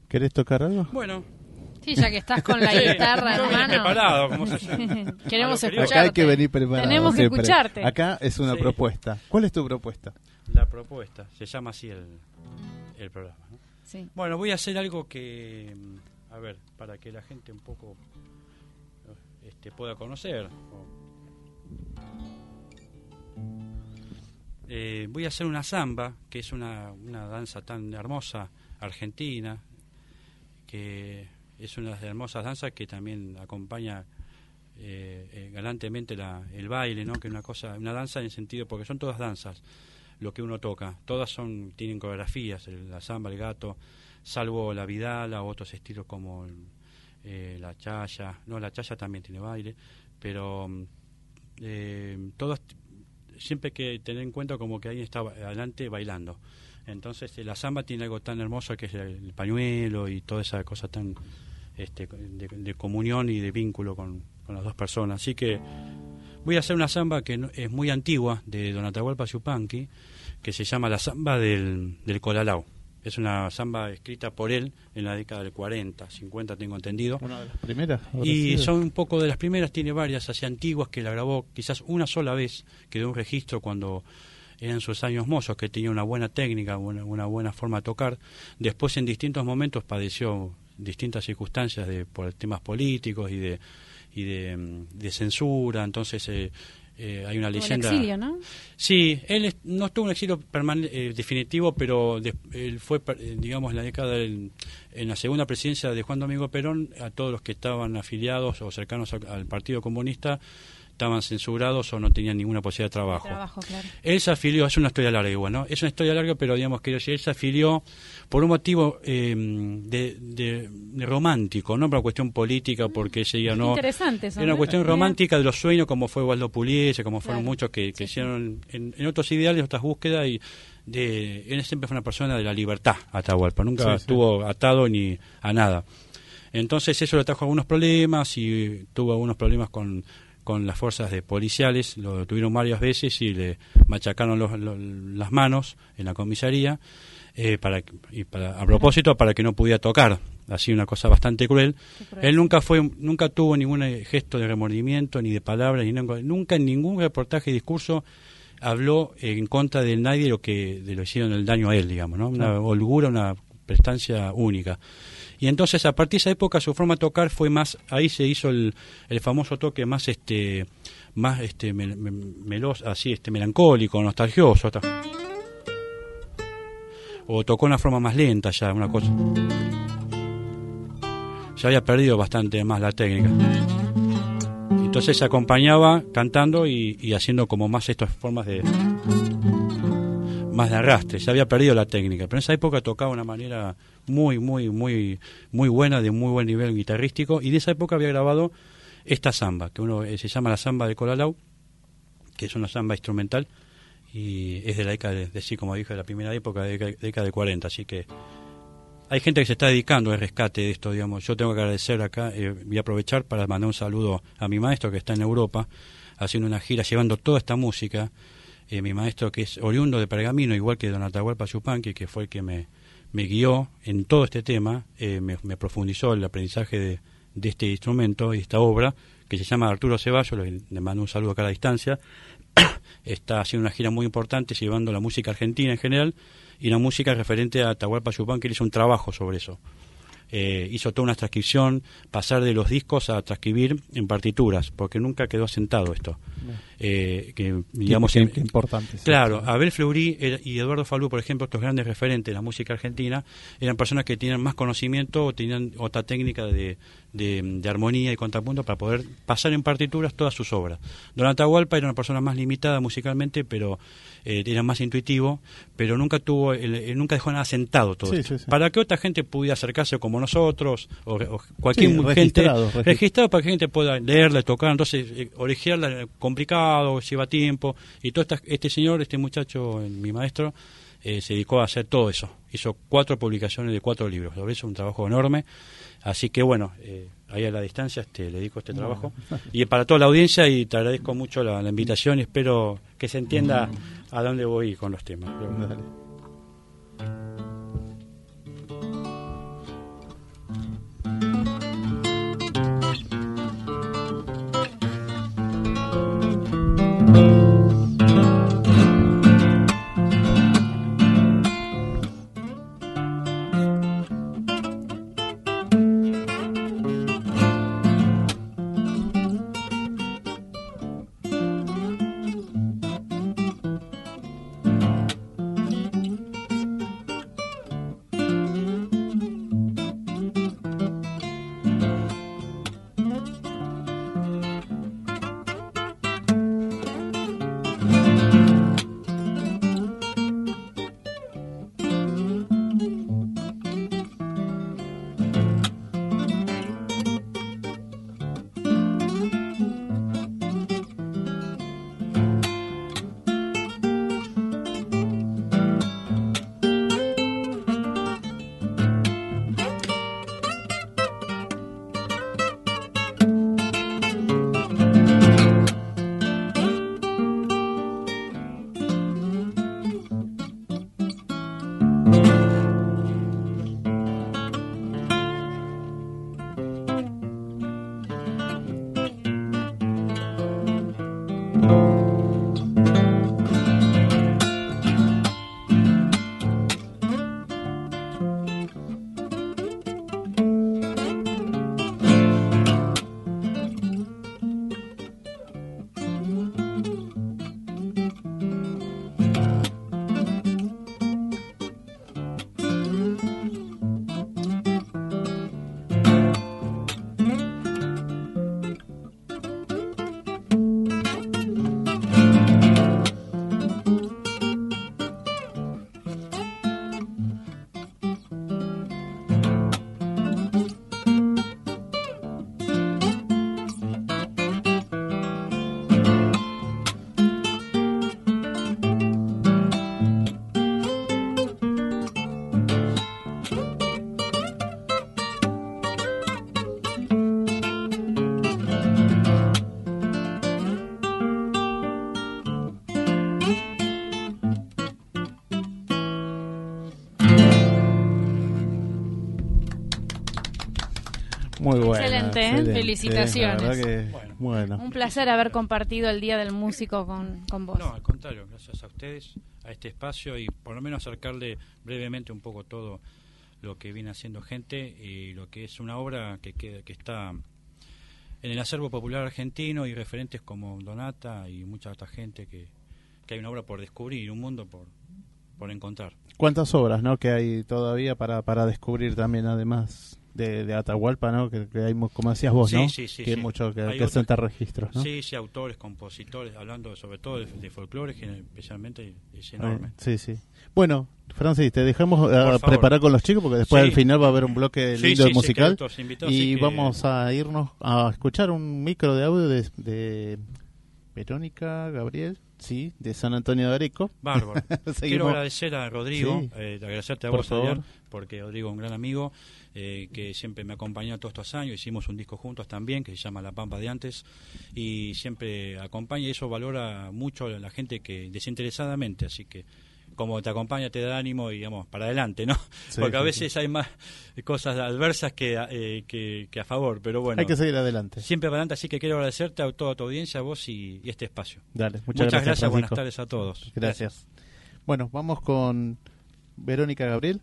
¿Querés tocar algo? Bueno, Sí, ya que estás con la [LAUGHS] guitarra en mano. preparado, como se llama. [LAUGHS] Queremos digo. Acá hay que escucharte. venir preparado. Tenemos que siempre. escucharte. Acá es una Sí. propuesta. ¿Cuál es tu propuesta? La propuesta, se llama así el, el programa. ¿no? Sí. Bueno, voy a hacer algo que, mm, a ver, para que la gente un poco este, pueda conocer. Eh, voy a hacer una samba, que es una, una danza tan hermosa argentina, que es una de las hermosas danzas que también acompaña eh, eh, galantemente la, el baile, ¿no? Que es una cosa, una danza en el sentido, porque son todas danzas lo que uno toca. Todas son tienen coreografías, el- la samba, el gato, salvo la vidala o otros estilos como el- eh, la chaya. No, la chaya también tiene baile, pero mm, eh, todos siempre hay que tener en cuenta como que alguien está adelante bailando. Entonces eh, la samba tiene algo tan hermoso que es el, pañuelo y toda esa cosa tan este, de, de comunión y de vínculo con, con las dos personas. Así que voy a hacer una samba que no- es muy antigua de Don Atahualpa Yupanqui, que se llama la samba del, del Colalao. Es una samba escrita por él en la década del 40, 50 tengo entendido. Una de las primeras. Y son un poco de las primeras, tiene varias así antiguas que la grabó quizás una sola vez, que dio un registro cuando eran sus años mozos, que tenía una buena técnica, una, una buena forma de tocar. Después en distintos momentos padeció distintas circunstancias de, por temas políticos y de, y de, mm, de censura, entonces eh, eh, hay una leyenda... exilio, ¿no? Sí, él es- no estuvo en exilio eh, definitivo, pero de- él fue, eh, digamos, en la década, del- en la segunda presidencia de Juan Domingo Perón, a todos los que estaban afiliados o cercanos al Partido Comunista estaban censurados o no tenían ninguna posibilidad de trabajo. Trabajo, claro. Él se afilió, es una historia larga igual, ¿no? Es una historia larga, pero digamos que él se afilió por un motivo eh, de, de- de romántico, no por una cuestión política, porque ese día no... Interesante eso, Era una ¿no? cuestión romántica de los sueños, como fue Waldo Pugliese, como fueron Claro. muchos que, que hicieron en, en otros ideales, otras búsquedas, y de, él siempre fue una persona de la libertad, Atahualpa, nunca Sí, sí. estuvo atado ni a nada. Entonces eso le trajo algunos problemas y tuvo algunos problemas con, con las fuerzas de policiales, lo tuvieron varias veces y le machacaron los- los- las manos en la comisaría eh, para, y para, a propósito para que no pudiera tocar, así una cosa bastante cruel. Él nunca fue, nunca tuvo ningún eh, gesto de remordimiento ni de palabras, ni nunca, nunca en ningún reportaje y discurso habló en contra de nadie lo que de lo hicieron el daño a él, digamos, ¿no? Una holgura, una prestancia única. Y entonces a partir de esa época su forma de tocar fue más, ahí se hizo el, el famoso toque más este más este mel- así este melancólico, nostalgioso, hasta- o tocó una forma más lenta ya, una cosa. Ya había perdido bastante más la técnica. Entonces se acompañaba cantando y, y haciendo como más estas formas de más de arrastre. Se había perdido la técnica, pero en esa época tocaba una manera muy, muy, muy, muy buena, de muy buen nivel guitarrístico. Y de esa época había grabado esta samba, que uno eh, se llama la samba de Colalau, que es una samba instrumental y es de la década de, de sí, como dije, de la primera época, de década, década de 40. Así que hay gente que se está dedicando al rescate de esto, digamos. Yo tengo que agradecer acá, eh, a aprovechar para mandar un saludo a mi maestro que está en Europa, haciendo una gira, llevando toda esta música. Eh, mi maestro que es oriundo de Pergamino, igual que Don Atahualpa Yupanqui, que fue el que me, guió en todo este tema, eh, me, me profundizó el aprendizaje de, este instrumento y esta obra, que se llama Arturo Ceballos, le, le mando un saludo acá a la distancia, [COUGHS] está haciendo una gira muy importante llevando la música argentina en general y la música referente a Atahualpa Yupanqui, él hizo un trabajo sobre eso. Eh, hizo toda una transcripción, pasar de los discos a transcribir en partituras, porque nunca quedó asentado esto. Eh, que, digamos, Qué- en- qué importante. sí. Claro, Abel Fleury y Eduardo Falú, por ejemplo, estos grandes referentes de la música argentina, eran personas que tenían más conocimiento o tenían otra técnica de, de- de armonía y contrapunto para poder pasar en partituras todas sus obras. Don Atahualpa era una persona más limitada musicalmente, pero eh, era más intuitivo, pero nunca tuvo, el- eh, nunca dejó nada sentado todo Sí, esto. sí, sí. Para que otra gente pudiera acercarse como nosotros, o, o cualquier gente registrado, regis- registrado para que gente pueda leerla, tocar, entonces eh, originarla complicado, lleva tiempo, y todo esta- este señor, este muchacho, eh, mi maestro, eh, se dedicó a hacer todo eso. Hizo cuatro publicaciones de cuatro libros, sobre eso un trabajo enorme, así que bueno, eh, ahí a la distancia este, le dedico este trabajo. Y para toda la audiencia, y te agradezco mucho la, la invitación, y espero que se entienda a dónde voy con los temas. Dale. Excelente, ¿eh? Felicitaciones. que, Bueno. bueno. Un placer haber compartido el Día del Músico con, con vos. No, al contrario, gracias a ustedes, a este espacio y por lo menos acercarle brevemente un poco todo lo que viene haciendo gente y lo que es una obra que, queda- que está en el acervo popular argentino y referentes como Donata y mucha otra gente que, que hay una obra por descubrir, un mundo por, por encontrar. ¿Cuántas obras no que hay todavía para, para descubrir también, además de, de Atahualpa, ¿no? Que, que hay, como decías vos, Sí, ¿no? sí, sí, que hay mucho que, Hay que otros- registros, ¿no? Sí, sí, autores, compositores, hablando sobre todo de, de folclore, que especialmente es enorme. sí, sí. Bueno, Francis, te dejamos favor. preparar con los chicos porque después Sí. al final va a haber un bloque lindo sí, sí, musical. invitados, y que- vamos a irnos a escuchar un micro de audio de, de Verónica Gabriel, sí, de San Antonio de Areco. Bárbaro. [LAUGHS] Quiero agradecer a Rodrigo, Sí. eh, agradecerte a Por vos, favor. Adrián, porque Rodrigo es un gran amigo eh, que siempre me acompañó todos estos años. Hicimos un disco juntos también que se llama La Pampa de Antes y siempre acompaña y eso valora mucho a la gente que desinteresadamente. Así que como te acompaña, te da ánimo y digamos para adelante, ¿no? Sí, [LAUGHS] porque a sí, veces hay más cosas adversas que, a- eh, que, que a favor, pero bueno. Hay que seguir adelante. Siempre adelante, así que quiero agradecerte a toda tu audiencia, a vos y, y este espacio. Dale, muchas, Muchas, gracias, buenas Francisco. tardes a todos. Gracias. Bueno, vamos con Verónica Gabriel.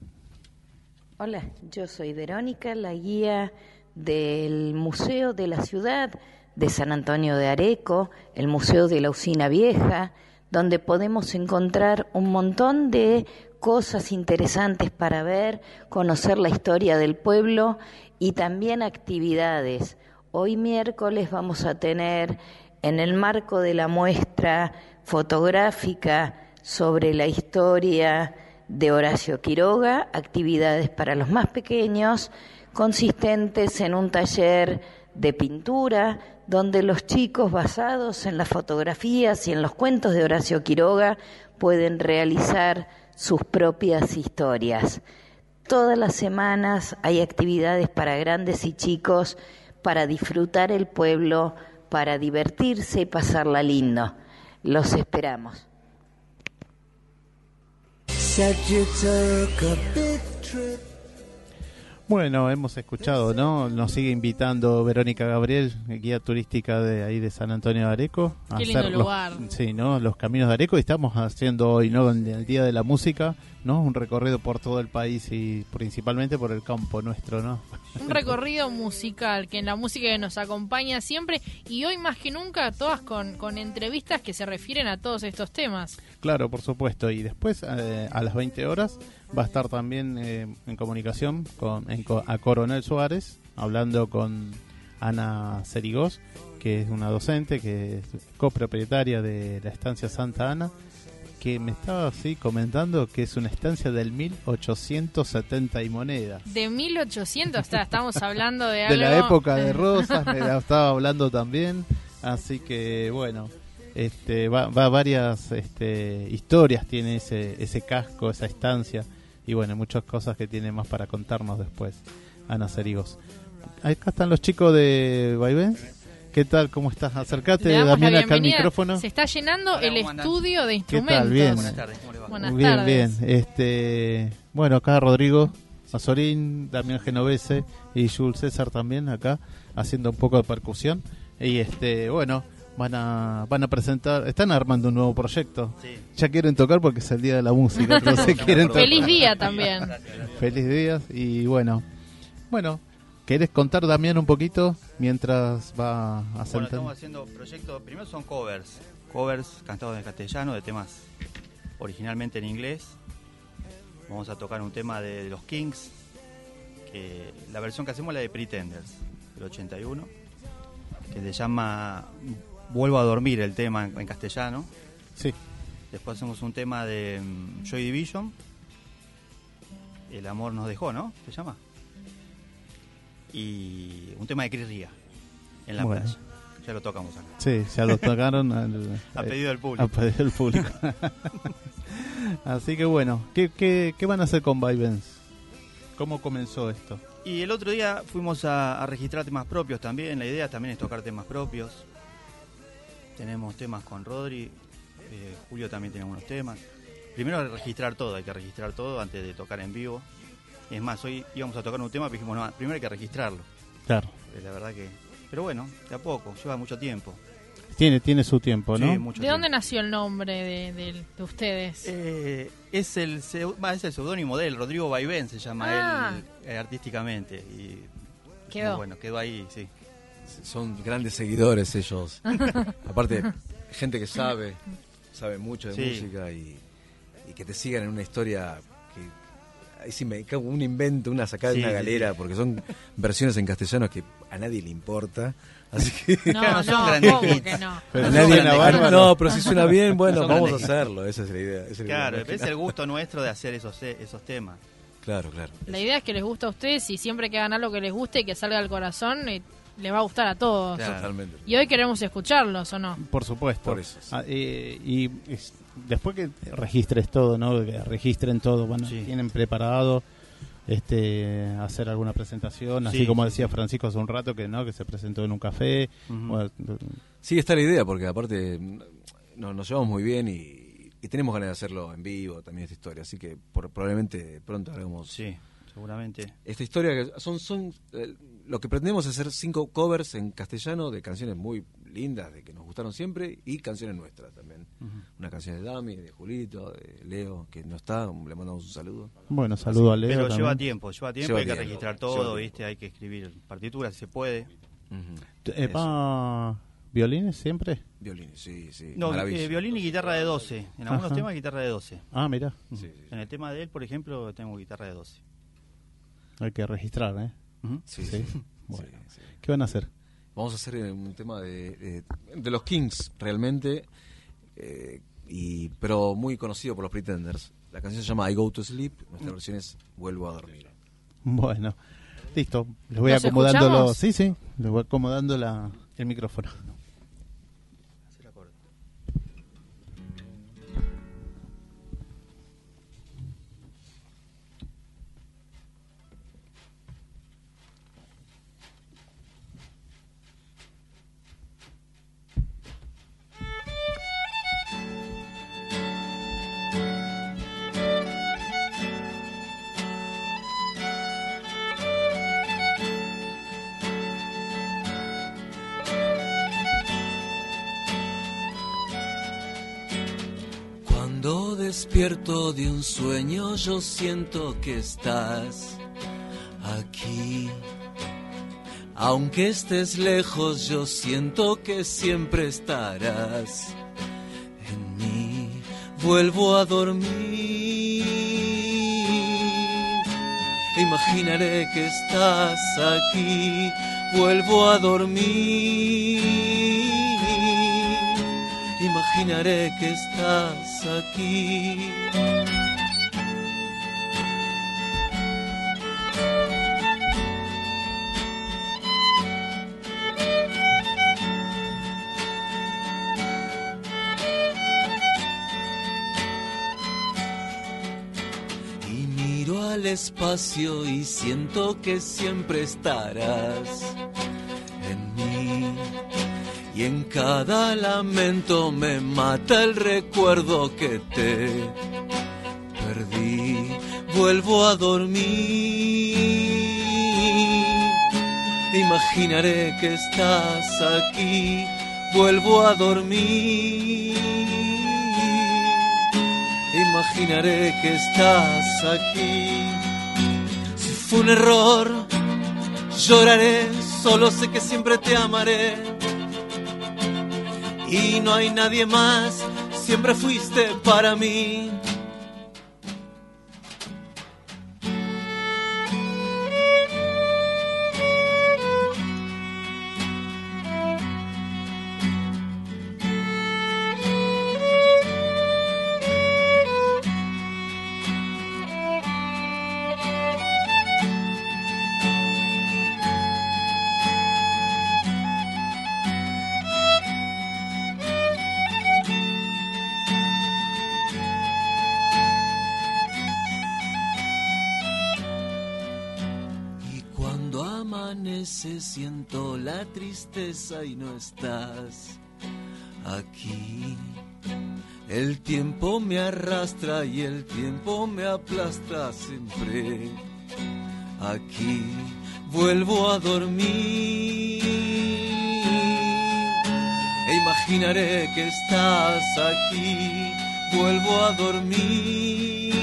Hola, yo soy Verónica, la guía del Museo de la Ciudad de San Antonio de Areco, el Museo de la Usina Vieja, donde podemos encontrar un montón de cosas interesantes para ver, conocer la historia del pueblo y también actividades. Hoy miércoles vamos a tener en el marco de la muestra fotográfica sobre la historia de Horacio Quiroga, actividades para los más pequeños, consistentes en un taller de pintura, donde los chicos, basados en las fotografías y en los cuentos de Horacio Quiroga, pueden realizar sus propias historias. Todas las semanas hay actividades para grandes y chicos, para disfrutar el pueblo, para divertirse y pasarla lindo. Los esperamos. Bueno, hemos escuchado, ¿no? Nos sigue invitando Verónica Gabriel, guía turística de ahí de San Antonio de Areco. a Qué lindo hacer los- lugar. sí, ¿no? Los caminos de Areco y estamos haciendo hoy, ¿no? El Día de la Música, ¿no? Un recorrido por todo el país y principalmente por el campo nuestro, ¿no? Un recorrido musical, que en la música que nos acompaña siempre y hoy más que nunca todas con, con entrevistas que se refieren a todos estos temas. Claro, por supuesto. Y después, eh, a las 20 horas, va a estar también eh, en comunicación con en a Coronel Suárez, hablando con Ana Cerigós, que es una docente, que es copropietaria de la estancia Santa Ana, que me estaba así comentando que es una estancia del 1870 y moneda. De 1800, o sea, estamos hablando de [LAUGHS] De algo... la época de Rosas, me [LAUGHS] la estaba hablando también. Así que, bueno, este, va, va varias este, historias tiene ese, ese casco, esa estancia. Y bueno, muchas cosas que tiene más para contarnos después, Ana Cerigos. Acá están los chicos de Vaivén. ¿Qué tal? ¿Cómo estás? Acercate, Damián, acá al micrófono. Se está llenando Hola, el estudio de ¿Qué instrumentos. tal? Bien. Buenas tardes, ¿cómo le va? Buenas bien, tardes. bien. Este, bueno, acá Rodrigo Mazorín, Damián Genovese y Jules César también acá haciendo un poco de percusión. Y este, bueno, van a van a presentar, están armando un nuevo proyecto. Sí. Ya quieren tocar porque es el día de la música, entonces [LAUGHS] quieren tocar. Feliz día también. Feliz día y bueno. Bueno, ¿querés contar Damián un poquito mientras va a Bueno, sentar? estamos haciendo proyectos, primero son covers, covers cantados en castellano de temas originalmente en inglés. Vamos a tocar un tema de los Kings, que la versión que hacemos es la de Pretenders, del 81, que se llama Vuelvo a dormir el tema en, en castellano. Sí. Después hacemos un tema de mm, Joy Division, El amor nos dejó, ¿no? ¿Se llama? Y un tema de Chris Ria, en la Bueno. playa. Ya lo tocamos acá. Sí, ya lo tocaron [LAUGHS] al- A pedido del público. A pedido del público. [LAUGHS] Así que bueno, ¿qué, qué, qué van a hacer con Vivens? ¿Cómo comenzó esto? Y el otro día fuimos a, a registrar temas propios también. La idea también es tocar temas propios. Tenemos temas con Rodri. eh, Julio también tiene algunos temas. Primero registrar todo, hay que registrar todo antes de tocar en vivo. Es más, hoy íbamos a tocar un tema, pero dijimos, no, primero hay que registrarlo. Claro. Eh, La verdad que... Pero bueno, de a poco, lleva mucho tiempo. Tiene, tiene su tiempo, ¿no? Sí, mucho ¿De dónde nació el nombre de, de- de ustedes? Eh, es el es el seudónimo de él, Rodrigo Vaivén se llama Ah. él eh, artísticamente. Y Quedó. Bueno, quedó ahí, sí. Son grandes seguidores ellos. [LAUGHS] Aparte, gente que sabe, sabe mucho de Sí. música y, y que te sigan en una historia sí me cago un invento, una sacada Sí, de una galera, sí. porque son versiones en castellano que a nadie le importa. Así que [LAUGHS] No, Claro, son no, grandes ¿cómo hits. que no? Pero son nadie bárbaros. no, pero si suena bien, [LAUGHS] bueno, Son vamos a hacerlo. Esa es la idea. esa es la idea, Claro, que es el gusto nuestro de hacer esos, esos temas. Claro, claro. La idea es que les guste a ustedes y siempre que hagan algo que les guste y que salga del corazón, eh, les va a gustar a todos. Claro. Totalmente. Y hoy queremos escucharlos, ¿o no? Por supuesto. Por eso, sí. Ah, eh, y es- después que registres todo, ¿no? Que registren todo, bueno, Sí. tienen preparado este hacer alguna presentación, así Sí, como decía. Francisco hace un rato que no, que se presentó en un café. Bueno, Sí, está la idea, porque aparte no- nos llevamos muy bien y, y tenemos ganas de hacerlo en vivo también esta historia. Así que por- probablemente pronto hagamos Sí, seguramente. esta historia que son son eh, lo que pretendemos es hacer cinco covers en castellano de canciones muy lindas de que nos gustaron siempre y canciones nuestras también una canción de Dami de Julito de Leo que no está le mandamos un saludo bueno, saludo a Leo. Pero también. lleva tiempo, lleva tiempo, Lleva hay que registrar todo, tiempo. ¿viste? Hay que escribir partituras si se puede. Eh, ¿va ¿Violines siempre? violines sí sí No, eh, violín y guitarra de 12. En algunos Ajá. temas guitarra de 12. Ah, mira, Sí, sí, En el tema de él, por ejemplo, tengo guitarra de 12. hay que registrar, ¿eh? sí, Sí. sí. Bueno. Sí, sí. ¿Qué van a hacer? Vamos a hacer eh, un tema de, de, de los Kings, realmente, eh, y pero muy conocido por los Pretenders. La canción se llama I Go to Sleep, nuestra versión es Vuelvo a dormir. Bueno, listo. Les voy ¿Nos acomodando los... Sí, sí, les voy acomodando la, el micrófono. Despierto de un sueño yo siento que estás aquí. Aunque estés lejos yo siento que siempre estarás en mí. Vuelvo a dormir. Imaginaré que estás aquí. Vuelvo a dormir. Imaginaré que estás aquí. Y miro al espacio y siento que siempre estarás. Y en cada lamento me mata el recuerdo que te perdí. Vuelvo a dormir. Imaginaré que estás aquí. Vuelvo a dormir. Imaginaré que estás aquí. Si fue un error, lloraré. Solo sé que siempre te amaré y no hay nadie más, siempre fuiste para mí. Tristeza y no estás aquí. El tiempo me arrastra y el tiempo me aplasta siempre. Aquí vuelvo a dormir e imaginaré que estás aquí, vuelvo a dormir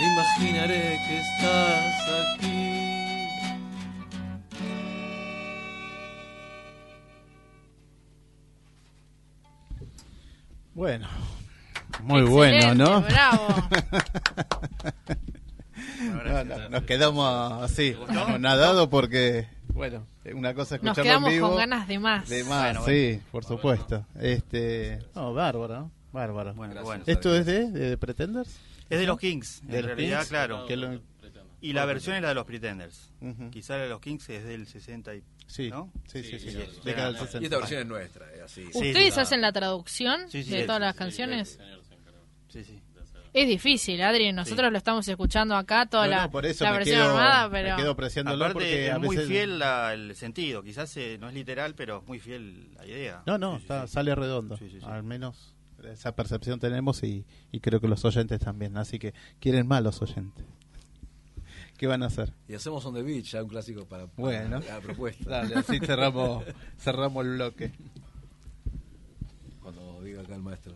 e imaginaré que estás aquí. Bueno, muy bueno, ¿no? Bravo. No, no, nos quedamos así, nadados porque, bueno, una cosa es Nos escucharlo en quedamos vivo. con ganas de más. De más, Bueno, sí, por supuesto. Este, no, bárbaro, ¿no? Bárbaro. Bueno, bueno. ¿Esto es de, de Pretenders? Es de los Kings, en ¿De los realidad, Kings? claro. Que lo- Y la versión es la de los Pretenders. Quizá la de los Kings es del 60 y... Sí, ¿no? sí, sí, sí. Sí, Década del sí. 60. Y esta versión es nuestra, es así. Sí, ¿Ustedes sí. hacen la traducción Sí, sí, de sí, todas sí, las sí, canciones? Sí, sí. Es difícil, Adri. Nosotros lo estamos escuchando acá, toda No, la, no, por eso la me versión quedo, armada, me pero... quedo apreciándolo Aparte porque es a muy veces... fiel la- el sentido, quizás eh, no es literal, pero es muy fiel la idea. No, no, Sí, sí, está- sí. sale redondo. Sí, sí, sí. Al menos esa percepción tenemos y, y creo que los oyentes también. Así que quieren más los oyentes. ¿Qué van a hacer? Y hacemos On the Beach, ya un clásico para, para Bueno. la propuesta. Dale, así cerramos, [LAUGHS] cerramos el bloque. Cuando diga acá el maestro.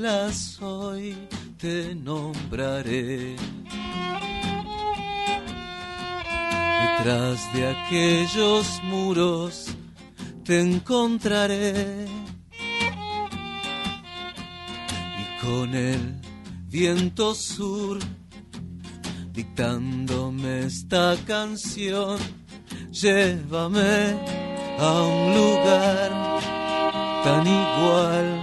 Las olas hoy te nombraré. Detrás de aquellos muros te encontraré. Y con el viento sur dictándome esta canción, llévame a un lugar tan igual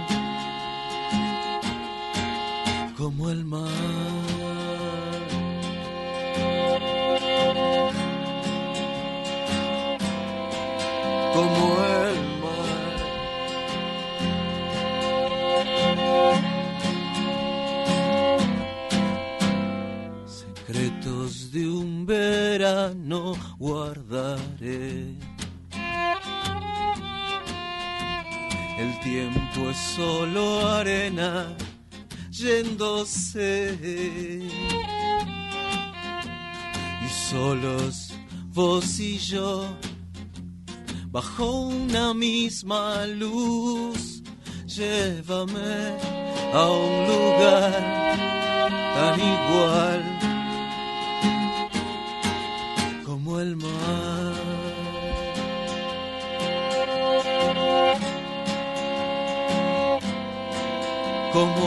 vos y yo, bajo una misma luz, llévame a un lugar tan igual como el mar. como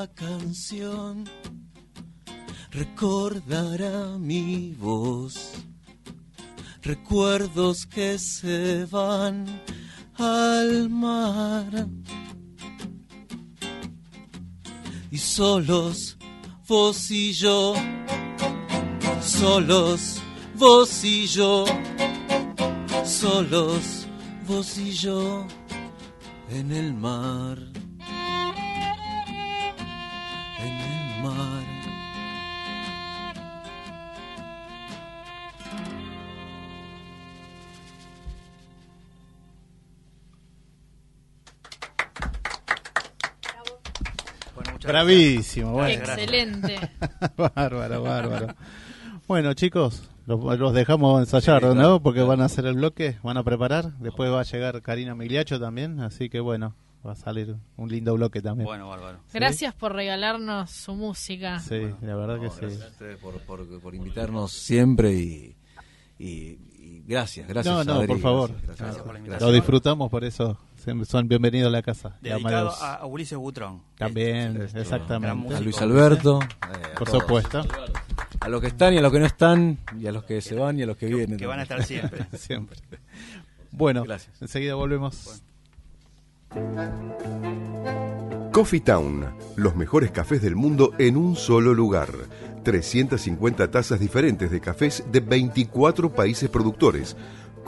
esta canción recordará mi voz. Recuerdos que se van al mar. Y solos vos y yo, solos vos y yo, solos vos y yo en el mar. Bravísimo, bueno. Excelente. [LAUGHS] bárbaro, bárbaro. Bueno, chicos, los, los dejamos ensayar, ¿no? Porque van a hacer el bloque, van a preparar. Después va a llegar Karina Migliacho también, así que bueno, va a salir un lindo bloque también. Bueno, bárbaro. Gracias por regalarnos su música. Sí, la verdad que sí. gracias a ustedes por, por, por invitarnos siempre y, y, y gracias, gracias. No, no, Adri, por favor. gracias, gracias, por la. Lo disfrutamos, por eso son bienvenidos a la casa. Dedicado a, a Ulises Butrón. También, Este, exactamente. gran A. Luis Alberto, eh, a Por todos. supuesto. A los que están y a los que no están, y a los que se van y a los que, vienen. Que van a estar siempre. [LAUGHS] Siempre. Bueno, Gracias. enseguida volvemos. Coffee Town, los mejores cafés del mundo en un solo lugar. 350 tazas diferentes de cafés de 24 países productores.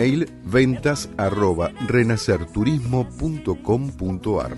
Email ventas arroba renacerturismo.com.ar